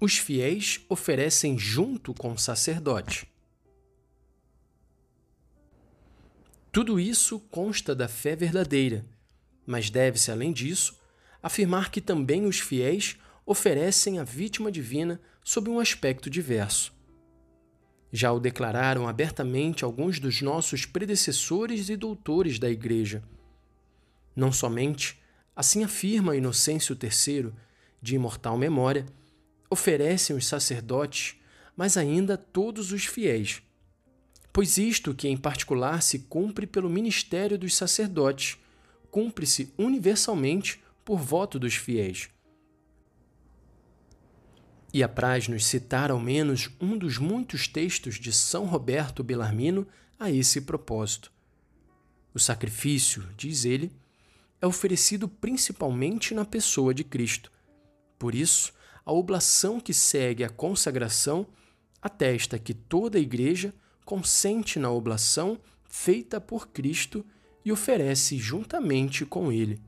os fiéis oferecem junto com o sacerdote. Tudo isso consta da fé verdadeira, mas deve-se, além disso, afirmar que também os fiéis oferecem a vítima divina sob um aspecto diverso. Já o declararam abertamente alguns dos nossos predecessores e doutores da Igreja. Não somente, assim afirma Inocêncio III, de imortal memória, oferecem os sacerdotes, mas ainda todos os fiéis. Pois isto que em particular se cumpre pelo ministério dos sacerdotes, cumpre-se universalmente por voto dos fiéis. E apraz-nos citar ao menos um dos muitos textos de São Roberto Bellarmino a esse propósito. O sacrifício, diz ele, é oferecido principalmente na pessoa de Cristo. Por isso, a oblação que segue a consagração atesta que toda a Igreja consente na oblação feita por Cristo e oferece juntamente com ele.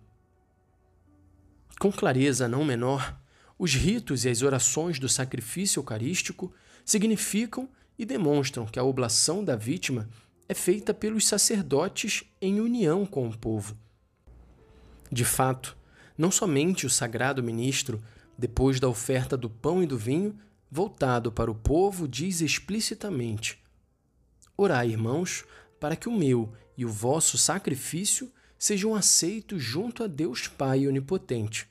Com clareza não menor, os ritos e as orações do sacrifício eucarístico significam e demonstram que a oblação da vítima é feita pelos sacerdotes em união com o povo. De fato, não somente o sagrado ministro depois da oferta do pão e do vinho, voltado para o povo, diz explicitamente: Orai, irmãos, para que o meu e o vosso sacrifício sejam aceitos junto a Deus Pai Onipotente.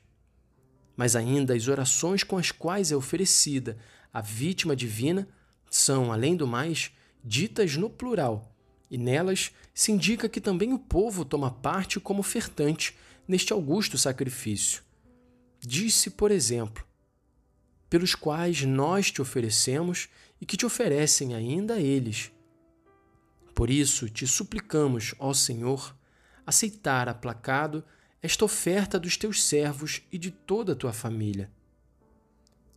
Mas ainda as orações com as quais é oferecida a vítima divina são, além do mais, ditas no plural, e nelas se indica que também o povo toma parte como ofertante neste augusto sacrifício. Disse, por exemplo, pelos quais nós te oferecemos e que te oferecem ainda eles. Por isso te suplicamos, ó Senhor, aceitar aplacado esta oferta dos teus servos e de toda a tua família.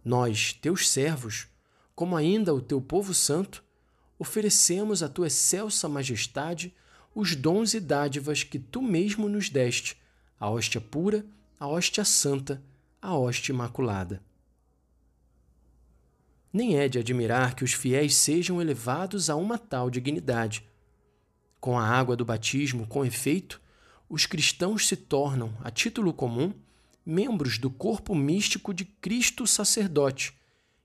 Nós, teus servos, como ainda o teu povo santo, oferecemos à tua excelsa majestade os dons e dádivas que tu mesmo nos deste, a hóstia pura, a hóstia santa a hoste imaculada. Nem é de admirar que os fiéis sejam elevados a uma tal dignidade. Com a água do batismo, com efeito, os cristãos se tornam, a título comum, membros do corpo místico de Cristo sacerdote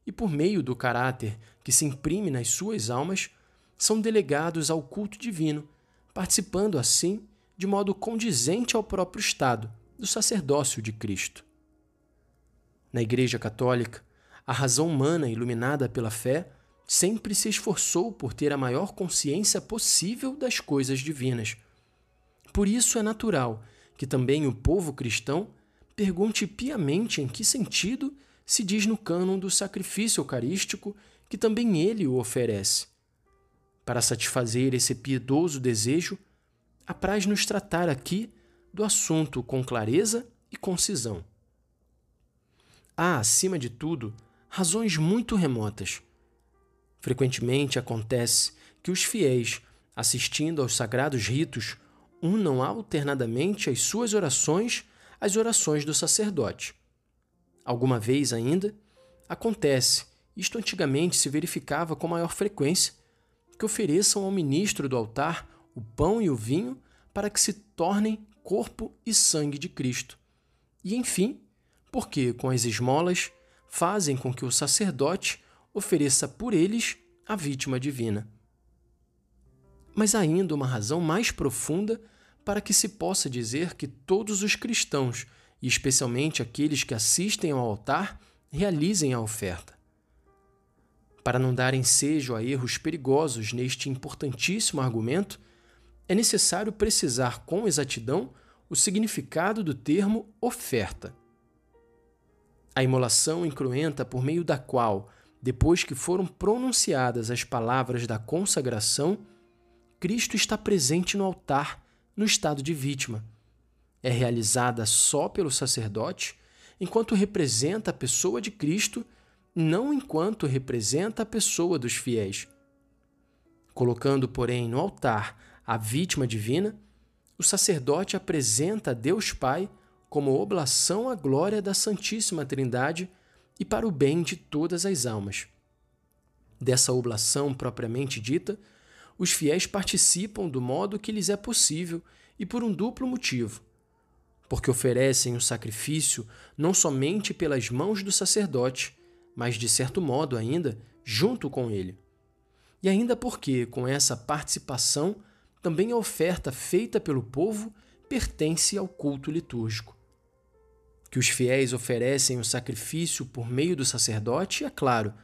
e, por meio do caráter que se imprime nas suas almas, são delegados ao culto divino, participando assim de modo condizente ao próprio estado do sacerdócio de Cristo. Na Igreja Católica, a razão humana iluminada pela fé sempre se esforçou por ter a maior consciência possível das coisas divinas. Por isso é natural que também o povo cristão pergunte piamente em que sentido se diz no cânon do sacrifício eucarístico que também ele o oferece. Para satisfazer esse piedoso desejo, apraz-nos tratar aqui do assunto com clareza e concisão. Há, acima de tudo, razões muito remotas. Frequentemente acontece que os fiéis, assistindo aos sagrados ritos, unam alternadamente as suas orações às orações do sacerdote. Alguma vez ainda, acontece, isto antigamente se verificava com maior frequência, que ofereçam ao ministro do altar o pão e o vinho para que se tornem corpo e sangue de Cristo. E, enfim, porque com as esmolas fazem com que o sacerdote ofereça por eles a vítima divina. Mas ainda uma razão mais profunda para que se possa dizer que todos os cristãos, e especialmente aqueles que assistem ao altar, realizem a oferta. Para não dar ensejo a erros perigosos neste importantíssimo argumento, é necessário precisar com exatidão o significado do termo oferta. A imolação incruenta por meio da qual, depois que foram pronunciadas as palavras da consagração, Cristo está presente no altar no estado de vítima. É realizada só pelo sacerdote, enquanto representa a pessoa de Cristo, não enquanto representa a pessoa dos fiéis. Colocando, porém, no altar a vítima divina, o sacerdote apresenta a Deus Pai como oblação à glória da Santíssima Trindade e para o bem de todas as almas. Dessa oblação propriamente dita, os fiéis participam do modo que lhes é possível e por um duplo motivo. Porque oferecem o sacrifício não somente pelas mãos do sacerdote, mas de certo modo ainda junto com ele. E ainda porque, com essa participação, também a oferta feita pelo povo pertence ao culto litúrgico. Que os fiéis oferecem o sacrifício por meio do sacerdote, é claro,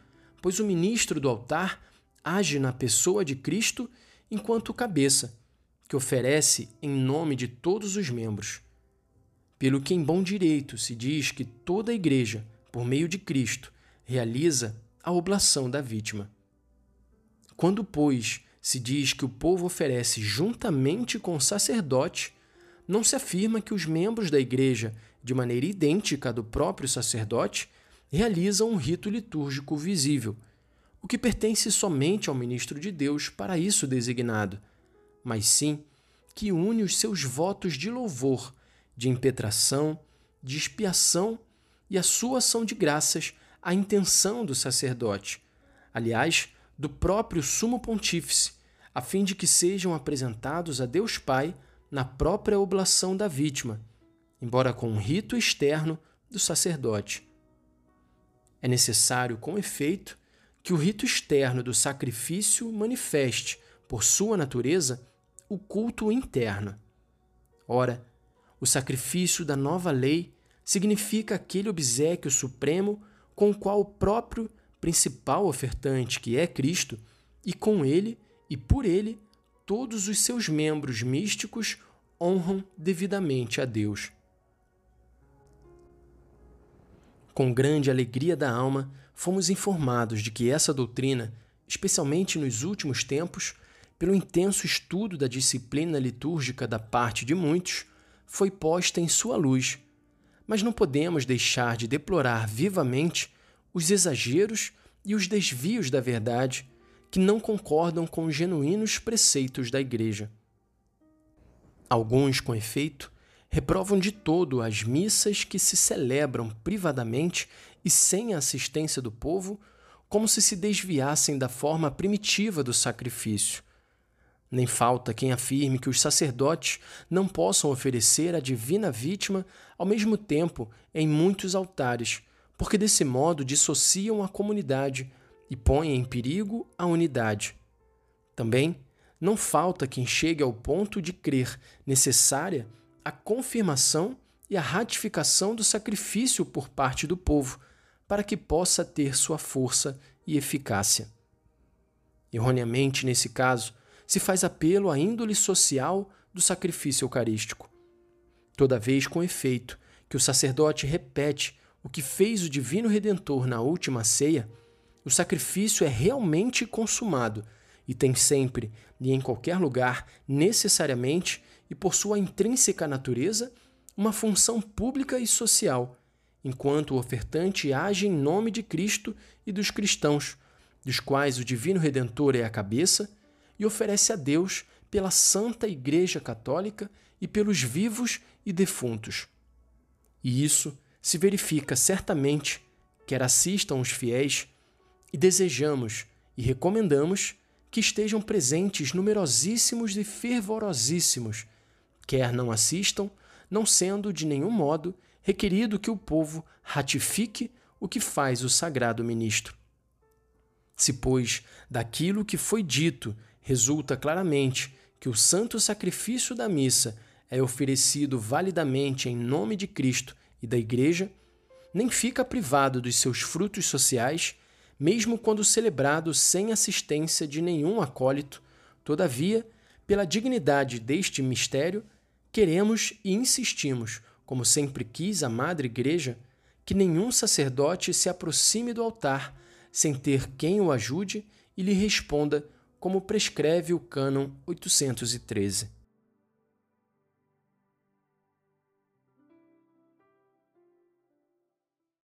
pois o ministro do altar age na pessoa de Cristo enquanto cabeça, que oferece em nome de todos os membros. Pelo que, em bom direito, se diz que toda a Igreja, por meio de Cristo, realiza a oblação da vítima. Quando, pois, se diz que o povo oferece juntamente com o sacerdote, não se afirma que os membros da Igreja, de maneira idêntica à do próprio sacerdote, realizam um rito litúrgico visível, o que pertence somente ao ministro de Deus para isso designado, mas sim que une os seus votos de louvor, de impetração, de expiação e a sua ação de graças à intenção do sacerdote, aliás, do próprio sumo pontífice, a fim de que sejam apresentados a Deus Pai na própria oblação da vítima, embora com um rito externo do sacerdote. É necessário, com efeito, que o rito externo do sacrifício manifeste, por sua natureza, o culto interno. Ora, o sacrifício da nova lei significa aquele obsequio supremo com o qual o próprio principal ofertante, que é Cristo, e com ele e por ele todos os seus membros místicos honram devidamente a Deus. Com grande alegria da alma, fomos informados de que essa doutrina, especialmente nos últimos tempos, pelo intenso estudo da disciplina litúrgica da parte de muitos, foi posta em sua luz. Mas não podemos deixar de deplorar vivamente os exageros e os desvios da verdade que não concordam com os genuínos preceitos da Igreja. Alguns, com efeito, reprovam de todo as missas que se celebram privadamente e sem a assistência do povo, como se se desviassem da forma primitiva do sacrifício. Nem falta quem afirme que os sacerdotes não possam oferecer a divina vítima ao mesmo tempo em muitos altares, porque desse modo dissociam a comunidade e põem em perigo a unidade. Também não falta quem chegue ao ponto de crer necessária a confirmação e a ratificação do sacrifício por parte do povo, para que possa ter sua força e eficácia. Erroneamente, nesse caso, se faz apelo à índole social do sacrifício eucarístico. Toda vez com efeito que o sacerdote repete o que fez o Divino Redentor na última ceia, o sacrifício é realmente consumado e tem sempre e em qualquer lugar, necessariamente e por sua intrínseca natureza, uma função pública e social, enquanto o ofertante age em nome de Cristo e dos cristãos, dos quais o Divino Redentor é a cabeça, e oferece a Deus pela Santa Igreja Católica e pelos vivos e defuntos. E isso se verifica certamente, quer assistam os fiéis, e desejamos e recomendamos que estejam presentes numerosíssimos e fervorosíssimos, quer não assistam, não sendo de nenhum modo requerido que o povo ratifique o que faz o sagrado ministro. Se, pois, daquilo que foi dito resulta claramente que o santo sacrifício da missa é oferecido validamente em nome de Cristo e da Igreja, nem fica privado dos seus frutos sociais mesmo quando celebrado sem assistência de nenhum acólito, todavia, pela dignidade deste mistério, queremos e insistimos, como sempre quis a Madre Igreja, que nenhum sacerdote se aproxime do altar sem ter quem o ajude e lhe responda, como prescreve o Cânon 813.